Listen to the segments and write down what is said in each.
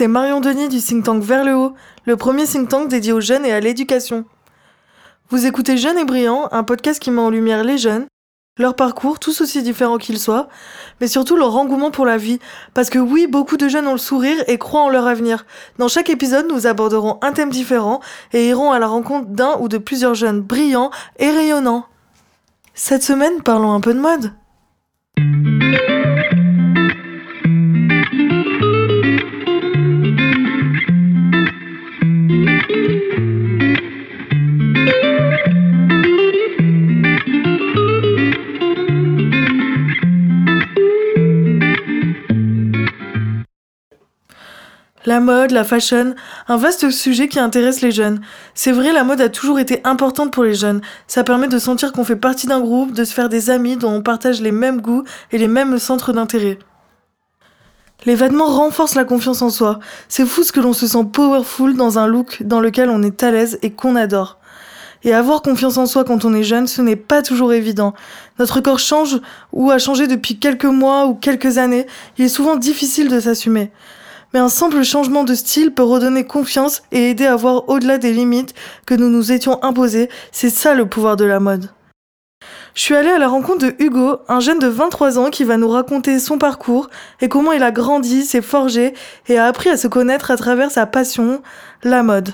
C'est Marion Denis du think tank Vers le haut, le premier think tank dédié aux jeunes et à l'éducation. Vous écoutez Jeunes et Brillants, un podcast qui met en lumière les jeunes, leur parcours, tous aussi différents qu'ils soient, mais surtout leur engouement pour la vie. Parce que oui, beaucoup de jeunes ont le sourire et croient en leur avenir. Dans chaque épisode, nous aborderons un thème différent et irons à la rencontre d'un ou de plusieurs jeunes brillants et rayonnants. Cette semaine, parlons un peu de mode. La mode, la fashion, un vaste sujet qui intéresse les jeunes. C'est vrai, la mode a toujours été importante pour les jeunes. Ça permet de sentir qu'on fait partie d'un groupe, de se faire des amis dont on partage les mêmes goûts et les mêmes centres d'intérêt. Les vêtements renforcent la confiance en soi. C'est fou ce que l'on se sent powerful dans un look dans lequel on est à l'aise et qu'on adore. Et avoir confiance en soi quand on est jeune, ce n'est pas toujours évident. Notre corps change ou a changé depuis quelques mois ou quelques années. Il est souvent difficile de s'assumer mais un simple changement de style peut redonner confiance et aider à voir au-delà des limites que nous nous étions imposées. C'est ça le pouvoir de la mode. Je suis allée à la rencontre de Hugo, un jeune de 23 ans qui va nous raconter son parcours et comment il a grandi, s'est forgé et a appris à se connaître à travers sa passion, la mode.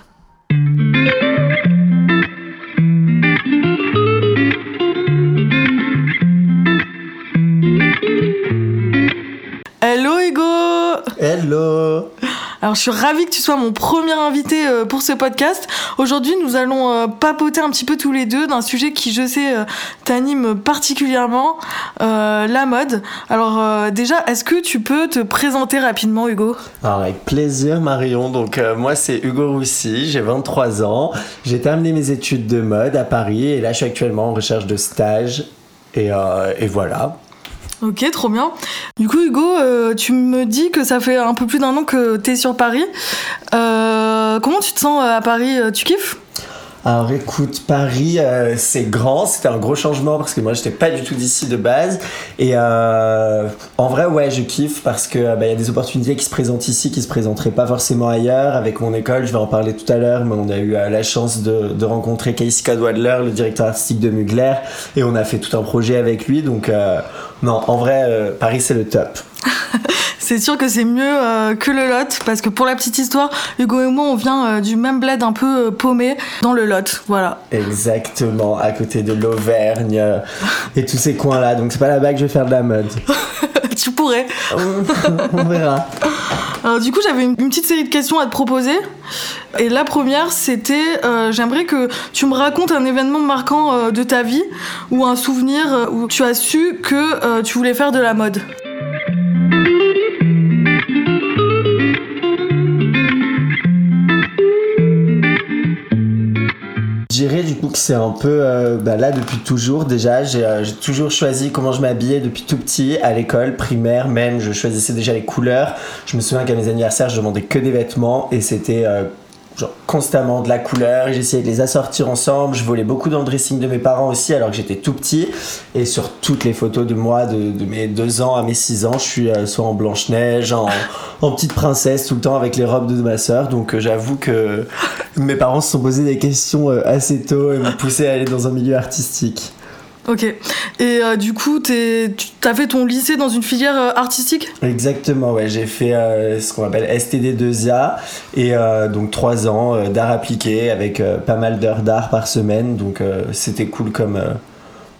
Hello Hugo Hello. Alors je suis ravie que tu sois mon premier invité euh, pour ce podcast. Aujourd'hui nous allons euh, papoter un petit peu tous les deux d'un sujet qui je sais euh, t'anime particulièrement, la mode. Alors déjà est-ce que tu peux te présenter rapidement Hugo? Alors avec plaisir Marion, donc moi c'est Hugo Roussy, j'ai 23 ans, j'ai terminé mes études de mode à Paris. Et là je suis actuellement en recherche de stage. Et, et voilà. Ok, trop bien. Du coup, Hugo, euh, tu me dis que ça fait un peu plus d'un an que tu es sur Paris. Euh, comment tu te sens euh, à Paris Tu kiffes? Alors écoute, Paris, c'est grand, c'était un gros changement parce que moi j'étais pas du tout d'ici de base. Et en vrai, ouais, je kiffe parce que bah, y a des opportunités qui se présentent ici qui se présenteraient pas forcément ailleurs. Avec mon école, je vais en parler tout à l'heure, mais on a eu la chance de, rencontrer Casey Cadwaller, le directeur artistique de Mugler, et on a fait tout un projet avec lui. Donc non, en vrai, euh, Paris, c'est le top. c'est sûr que c'est mieux euh, que le Lot, parce que pour la petite histoire, Hugo et moi, on vient euh, du même bled un peu paumé dans le Lot, voilà. Exactement, à côté de l'Auvergne et tous ces coins-là. Donc c'est pas là-bas que je vais faire de la mode. tu pourrais. on verra. Alors du coup, j'avais une, petite série de questions à te proposer. Et la première, c'était, euh, j'aimerais que tu me racontes un événement marquant euh, de ta vie ou un souvenir euh, où tu as su que tu voulais faire de la mode. Dirais du coup que c'est un peu euh, bah là depuis toujours déjà euh, j'ai toujours choisi comment je m'habillais depuis tout petit à l'école primaire même je choisissais déjà les couleurs. Je me souviens qu'à mes anniversaires je demandais que des vêtements et c'était euh, genre constamment de la couleur, j'essayais de les assortir ensemble, je volais beaucoup dans le dressing de mes parents aussi alors que j'étais tout petit et sur toutes les photos de moi de, mes 2 ans à mes 6 ans je suis euh, soit en Blanche-Neige, en, petite princesse tout le temps avec les robes de ma soeur donc euh, j'avoue que mes parents se sont posés des questions euh, assez tôt et m'ont poussé à aller dans un milieu artistique. Ok. Et euh, du coup, tu as fait ton lycée dans une filière euh, artistique? Exactement, ouais. J'ai fait euh, ce qu'on appelle STD2A et donc trois ans d'art appliqué avec pas mal d'heures d'art par semaine. Donc c'était cool comme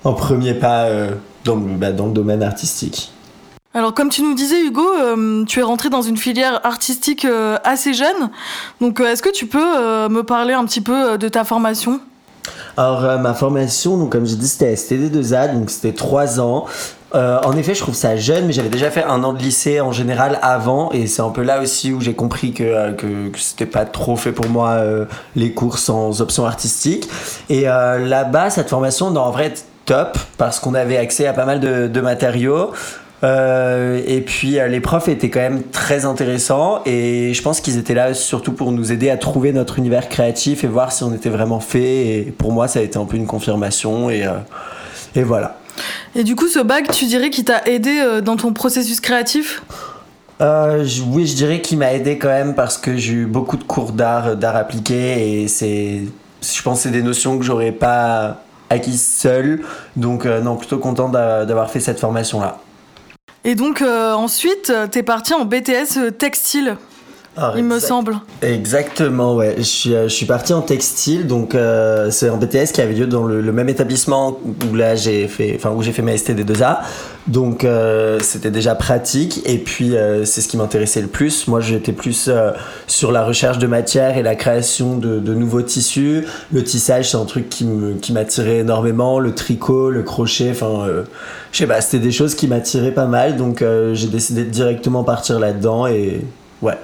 un premier pas dans, bah, dans le domaine artistique. Alors comme tu nous disais Hugo, tu es rentré dans une filière artistique assez jeune. Donc est-ce que tu peux me parler un petit peu de ta formation? Alors, euh, ma formation, comme j'ai dit, c'était STD2A, donc c'était 3 ans. Euh, en effet, je trouve ça jeune, mais j'avais déjà fait un an de lycée en général avant, et c'est un peu là aussi où j'ai compris que, euh, que, c'était pas trop fait pour moi les cours sans option artistique. Et là-bas, cette formation, non, en vrai, top, parce qu'on avait accès à pas mal de matériaux. Euh, et puis euh, les profs étaient quand même très intéressants et je pense qu'ils étaient là surtout pour nous aider à trouver notre univers créatif et voir si on était vraiment fait. Et pour moi, ça a été un peu une confirmation et, euh, et voilà. Et du coup, ce bac, tu dirais qu'il t'a aidé dans ton processus créatif? Euh, Oui, je dirais qu'il m'a aidé quand même parce que j'ai eu beaucoup de cours d'art, d'art appliqué et c'est, je pense, c'est des notions que j'aurais pas acquises seul. Donc non, plutôt content d'avoir fait cette formation là. Et donc ensuite, tu es parti en BTS textile. Ah, il me semble. Exactement, ouais. Je suis, euh, je suis parti en textile, donc euh, c'est un BTS qui avait lieu dans le, même établissement où là j'ai fait, enfin où j'ai fait ma STD2A. Donc euh, c'était déjà pratique et puis c'est ce qui m'intéressait le plus. Moi j'étais plus sur la recherche de matière et la création de, de nouveaux tissus. Le tissage c'est un truc qui m'attirait énormément. Le tricot, le crochet, enfin je sais pas, c'était des choses qui m'attiraient pas mal. Donc j'ai décidé de directement partir là-dedans et ouais.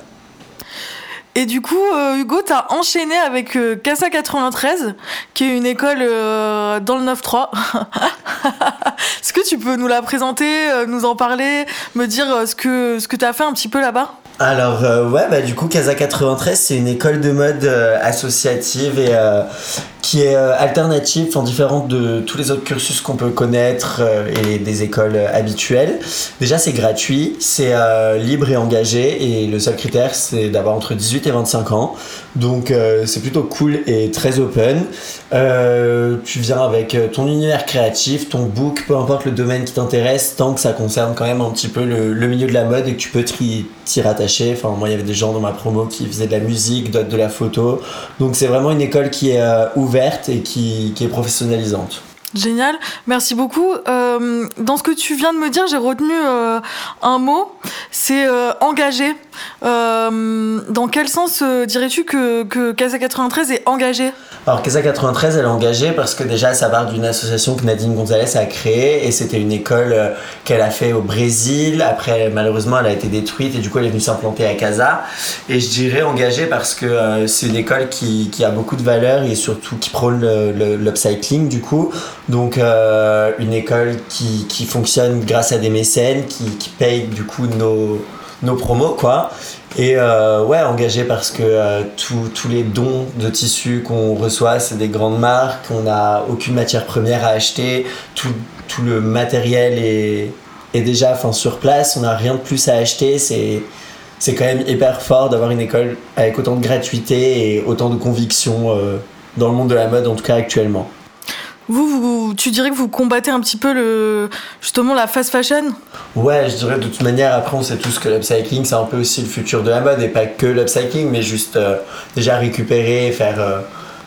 Et du coup, euh, Hugo, t'as enchaîné avec euh, Casa 93, qui est une école euh, dans le 9-3. Est-ce que tu peux nous la présenter, nous en parler, me dire ce que, ce que t'as fait un petit peu là-bas? Alors ouais bah du coup Casa 93 c'est une école de mode associative et qui est euh, alternative, enfin différente de tous les autres cursus qu'on peut connaître euh, et des écoles euh, habituelles. Déjà, c'est gratuit, c'est libre et engagé, et le seul critère, c'est d'avoir entre 18 et 25 ans. Donc, c'est plutôt cool et très open. tu viens avec ton univers créatif, ton book, peu importe le domaine qui t'intéresse, tant que ça concerne quand même un petit peu le, milieu de la mode et que tu peux t'y rattacher. Enfin, moi, il y avait des gens dans ma promo qui faisaient de la musique, d'autres de la photo. Donc, c'est vraiment une école qui est ouverte et qui, est professionnalisante. Génial, merci beaucoup. Euh, dans ce que tu viens de me dire, j'ai retenu euh, un mot, c'est euh, engagé. dans quel sens dirais-tu que, que Casa 93 est engagé? Alors Casa 93, elle est engagée parce que déjà ça part d'une association que Nadine Gonzalez a créée et c'était une école euh, qu'elle a fait au Brésil. Après malheureusement elle a été détruite et du coup elle est venue s'implanter à Casa. Et je dirais engagée parce que euh, c'est une école qui, qui, a beaucoup de valeur et surtout qui prône l'upcycling du coup. Donc euh, une école qui, fonctionne grâce à des mécènes qui, qui paye du coup nos, nos promos quoi. Et euh, ouais, engagé parce que euh, tous les dons de tissus qu'on reçoit, c'est des grandes marques, on n'a aucune matière première à acheter, tout, le matériel est, déjà sur place, on n'a rien de plus à acheter, c'est c'est quand même hyper fort d'avoir une école avec autant de gratuité et autant de conviction euh, dans le monde de la mode, en tout cas actuellement. Vous, vous, tu dirais que vous combattez un petit peu le, justement la fast fashion? Ouais, je dirais de toute manière, après on sait tous que l'upcycling c'est un peu aussi le futur de la mode et pas que l'upcycling, mais juste euh, déjà récupérer, faire, euh,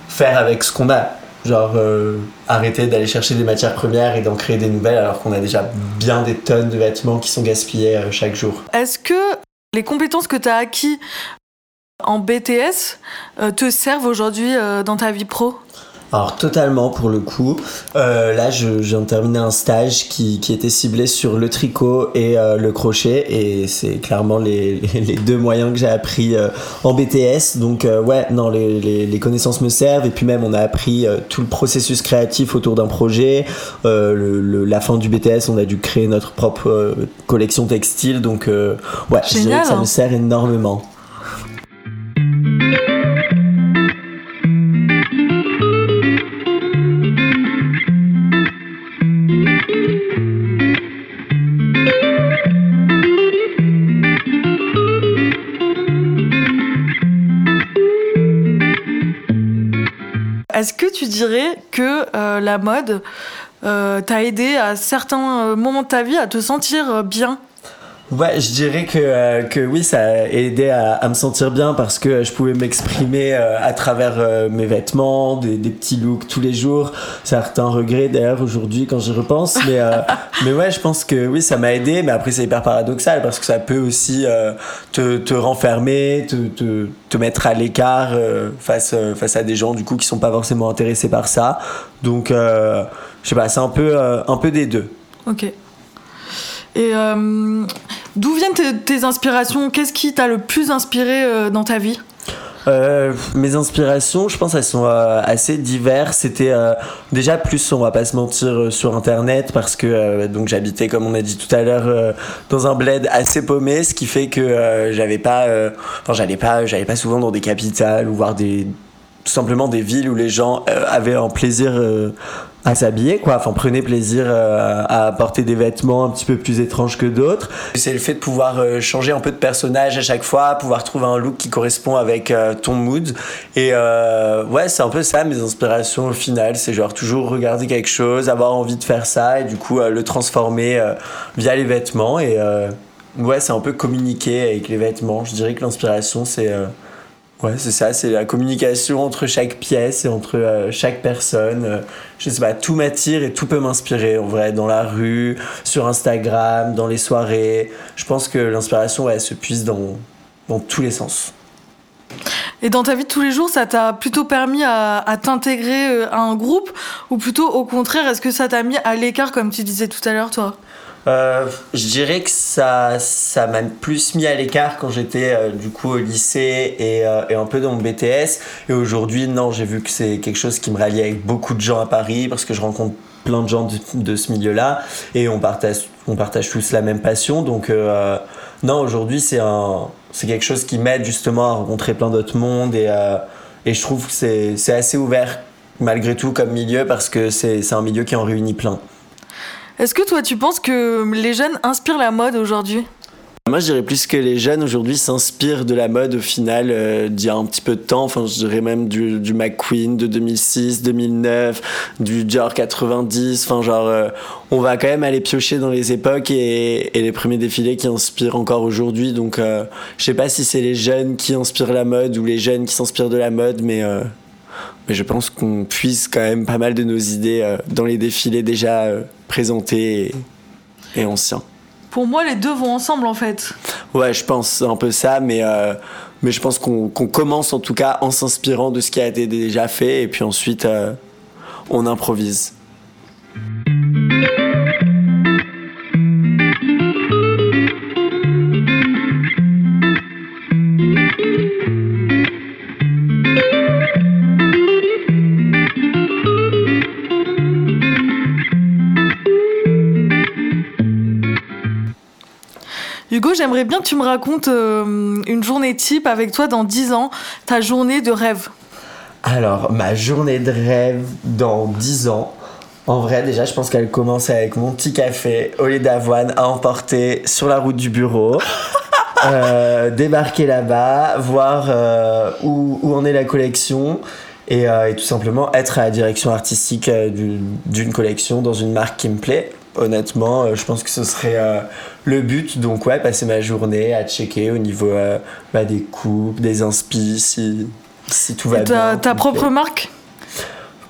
faire avec ce qu'on a. Genre euh, arrêter d'aller chercher des matières premières et d'en créer des nouvelles alors qu'on a déjà bien des tonnes de vêtements qui sont gaspillés chaque jour. Est-ce que les compétences que tu as acquis en BTS te servent aujourd'hui dans ta vie pro? Alors totalement pour le coup. Euh, là, de terminer un stage qui, qui, était ciblé sur le tricot et euh, le crochet et c'est clairement les, les, deux moyens que j'ai appris euh, en BTS. Donc ouais, non, les, les, connaissances me servent et puis même on a appris tout le processus créatif autour d'un projet. Le, la fin du BTS, on a dû créer notre propre collection textile. Donc ouais, je dirais que ça me hein. sert énormément. Est-ce que tu dirais que euh, la mode euh, t'a aidé à certains euh, moments de ta vie à te sentir bien? Ouais, je dirais que, que oui, ça a aidé à, me sentir bien parce que je pouvais m'exprimer à travers mes vêtements, des, des, petits looks tous les jours. Certains regrets d'ailleurs aujourd'hui quand j'y repense, mais, mais ouais, je pense que oui, ça m'a aidé, mais après c'est hyper paradoxal parce que ça peut aussi te, te renfermer, te, te, te mettre à l'écart face, face à des gens du coup qui sont pas forcément intéressés par ça. Donc, je sais pas, c'est un peu, un peu des deux. Ok. Et euh, d'où viennent tes, inspirations? Qu'est-ce qui t'a le plus inspiré euh, dans ta vie? Euh, mes inspirations, je pense, elles sont assez diverses. C'était déjà plus, on va pas se mentir, sur Internet parce que donc j'habitais, comme on a dit tout à l'heure, dans un bled assez paumé, ce qui fait que j'avais pas, j'allais pas souvent dans des capitales ou voir des tout simplement des villes où les gens avaient un plaisir à s'habiller quoi. Enfin prenez plaisir euh, à porter des vêtements un petit peu plus étranges que d'autres. C'est le fait de pouvoir euh, changer un peu de personnage à chaque fois pouvoir trouver un look qui correspond avec euh, ton mood. Et ouais c'est un peu ça mes inspirations au final. C'est genre toujours regarder quelque chose avoir envie de faire ça et du coup le transformer via les vêtements. Et ouais c'est un peu communiquer avec les vêtements. Je dirais que l'inspiration c'est Ouais, c'est ça, c'est la communication entre chaque pièce et entre euh, chaque personne. Euh, je sais pas, tout m'attire et tout peut m'inspirer en vrai, dans la rue, sur Instagram, dans les soirées. Je pense que l'inspiration, ouais, se puise dans, dans tous les sens. Et dans ta vie de tous les jours, ça t'a plutôt permis à, t'intégrer euh, à un groupe ou plutôt au contraire, est-ce que ça t'a mis à l'écart comme tu disais tout à l'heure, toi? Euh, je dirais que ça ça m'a plus mis à l'écart quand j'étais euh, du coup au lycée et, un peu dans mon BTS et aujourd'hui non j'ai vu que c'est quelque chose qui me rallie avec beaucoup de gens à Paris parce que je rencontre plein de gens de, de ce milieu là et on partage on partage tous la même passion. Donc non aujourd'hui c'est un c'est quelque chose qui m'aide justement à rencontrer plein d'autres mondes et et je trouve que c'est assez ouvert malgré tout comme milieu parce que c'est un milieu qui en réunit plein. Est-ce que toi, tu penses que les jeunes inspirent la mode aujourd'hui? Moi, je dirais plus que les jeunes aujourd'hui s'inspirent de la mode au final euh, d'il y a un petit peu de temps. Enfin, je dirais même du, du McQueen de 2006, 2009, du Dior 90. Enfin, genre, euh, on va quand même aller piocher dans les époques et, et les premiers défilés qui inspirent encore aujourd'hui. Donc, euh, je sais pas si c'est les jeunes qui inspirent la mode ou les jeunes qui s'inspirent de la mode, mais euh, mais je pense qu'on puise quand même pas mal de nos idées euh, dans les défilés déjà euh, présentés et, anciens. Pour moi, les deux vont ensemble en fait. Ouais, je pense un peu ça, mais, euh, mais je pense qu'on commence en tout cas en s'inspirant de ce qui a été déjà fait et puis ensuite on improvise. Hugo, j'aimerais bien que tu me racontes euh, une journée type avec toi dans 10 ans, ta journée de rêve. Alors, ma journée de rêve dans 10 ans, en vrai, déjà, je pense qu'elle commence avec mon petit café au lait d'avoine à emporter sur la route du bureau. Euh, débarquer là-bas, voir euh, où, où, en est la collection et, et, tout simplement être à la direction artistique d'une collection dans une marque qui me plaît honnêtement, euh, je pense que ce serait euh, le but. Donc, ouais, passer ma journée à checker au niveau euh, bah, des coupes, des inspi, si, si tout va bien. Ta propre marque?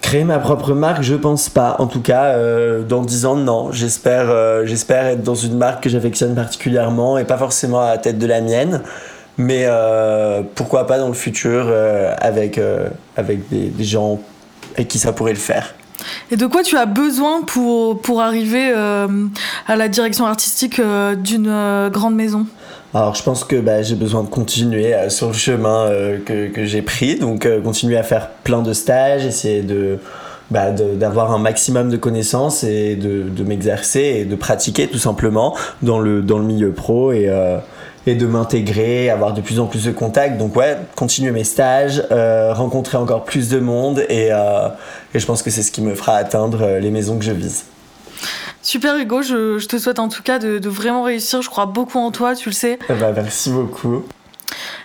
Créer ma propre marque, je pense pas. En tout cas, dans 10 ans, non. J'espère j'espère être dans une marque que j'affectionne particulièrement et pas forcément à la tête de la mienne. Mais pourquoi pas dans le futur avec, avec des, des gens avec qui ça pourrait le faire. Et de quoi tu as besoin pour, pour arriver euh, à la direction artistique euh, d'une euh, grande maison? Alors je pense que bah, j'ai besoin de continuer sur le chemin que, que j'ai pris, donc continuer à faire plein de stages, essayer de bah, d'avoir un maximum de connaissances et de, de m'exercer et de pratiquer tout simplement dans le, dans le milieu pro et, et de m'intégrer, avoir de plus en plus de contacts. Donc ouais, continuer mes stages, euh, rencontrer encore plus de monde et, euh, et je pense que c'est ce qui me fera atteindre euh, les maisons que je vise. Super Hugo, je, je te souhaite en tout cas de, de, vraiment réussir, je crois beaucoup en toi, tu le sais. Ben, merci beaucoup.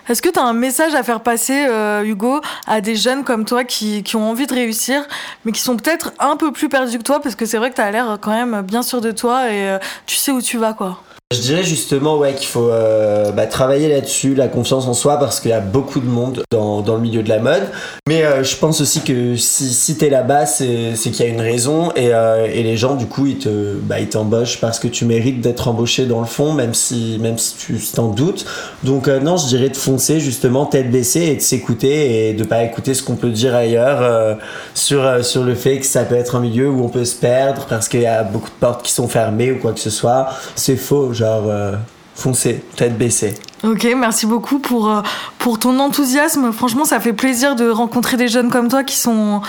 Est-ce que tu as un message à faire passer, euh, Hugo, à des jeunes comme toi qui, qui, ont envie de réussir, mais qui sont peut-être un peu plus perdus que toi, parce que c'est vrai que tu as l'air quand même bien sûr de toi et euh, tu sais où tu vas, quoi je dirais justement ouais, qu'il faut euh, bah, travailler là-dessus, la confiance en soi, parce qu'il y a beaucoup de monde dans, dans le milieu de la mode. Mais euh, je pense aussi que si, si t'es là-bas, c'est qu'il y a une raison et, euh, et, les gens, du coup, ils te bah, ils t'embauchent parce que tu mérites d'être embauché dans le fond, même si, même si tu t'en doutes. Donc, non, je dirais de foncer justement tête baissée et de s'écouter et de pas écouter ce qu'on peut dire ailleurs sur, sur le fait que ça peut être un milieu où on peut se perdre parce qu'il y a beaucoup de portes qui sont fermées ou quoi que ce soit. C'est faux genre euh, foncez, tête baissée. Ok, merci beaucoup pour, euh, pour ton enthousiasme. Franchement, ça fait plaisir de rencontrer des jeunes comme toi qui sont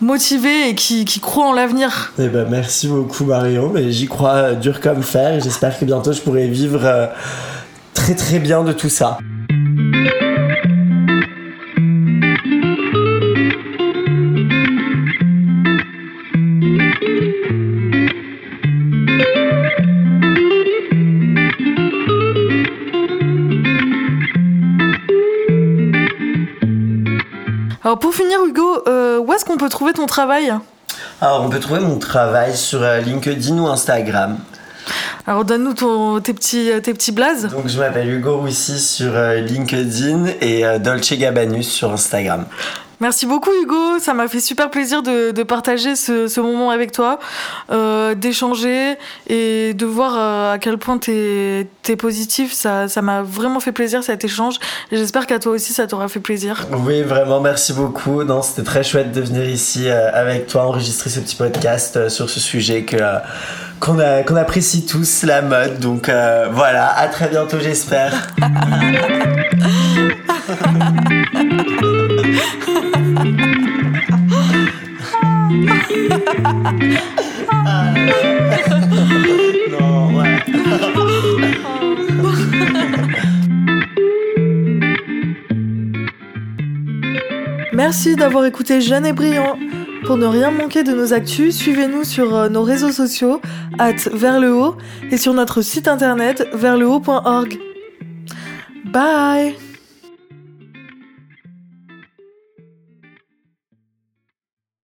motivés et qui, qui croient en l'avenir. Eh ben, merci beaucoup Marion, mais j'y crois dur comme fer et j'espère que bientôt je pourrai vivre euh, très très bien de tout ça. Finir, Hugo, euh, où est-ce qu'on peut trouver ton travail Alors, on peut trouver mon travail sur euh, LinkedIn ou Instagram. Alors donne-nous tes petits, tes petits blazes. Donc, je m'appelle Hugo Roussy sur euh, LinkedIn et euh, Dolce Gabanus sur Instagram. Merci beaucoup Hugo, ça m'a fait super plaisir de, partager ce, moment avec toi, euh, d'échanger et de voir euh, à quel point t'es es positif. Ça m'a vraiment fait plaisir cet échange j'espère qu'à toi aussi ça t'aura fait plaisir. Oui, vraiment, merci beaucoup. C'était très chouette de venir ici euh, avec toi enregistrer ce petit podcast sur ce sujet que qu'on apprécie tous, la mode. Donc euh, voilà, à très bientôt, j'espère. Merci d'avoir écouté Jeanne et Brillant. Pour ne rien manquer de nos actus, suivez-nous sur euh, nos réseaux sociaux, at vers le haut, et sur notre site internet vers. Bye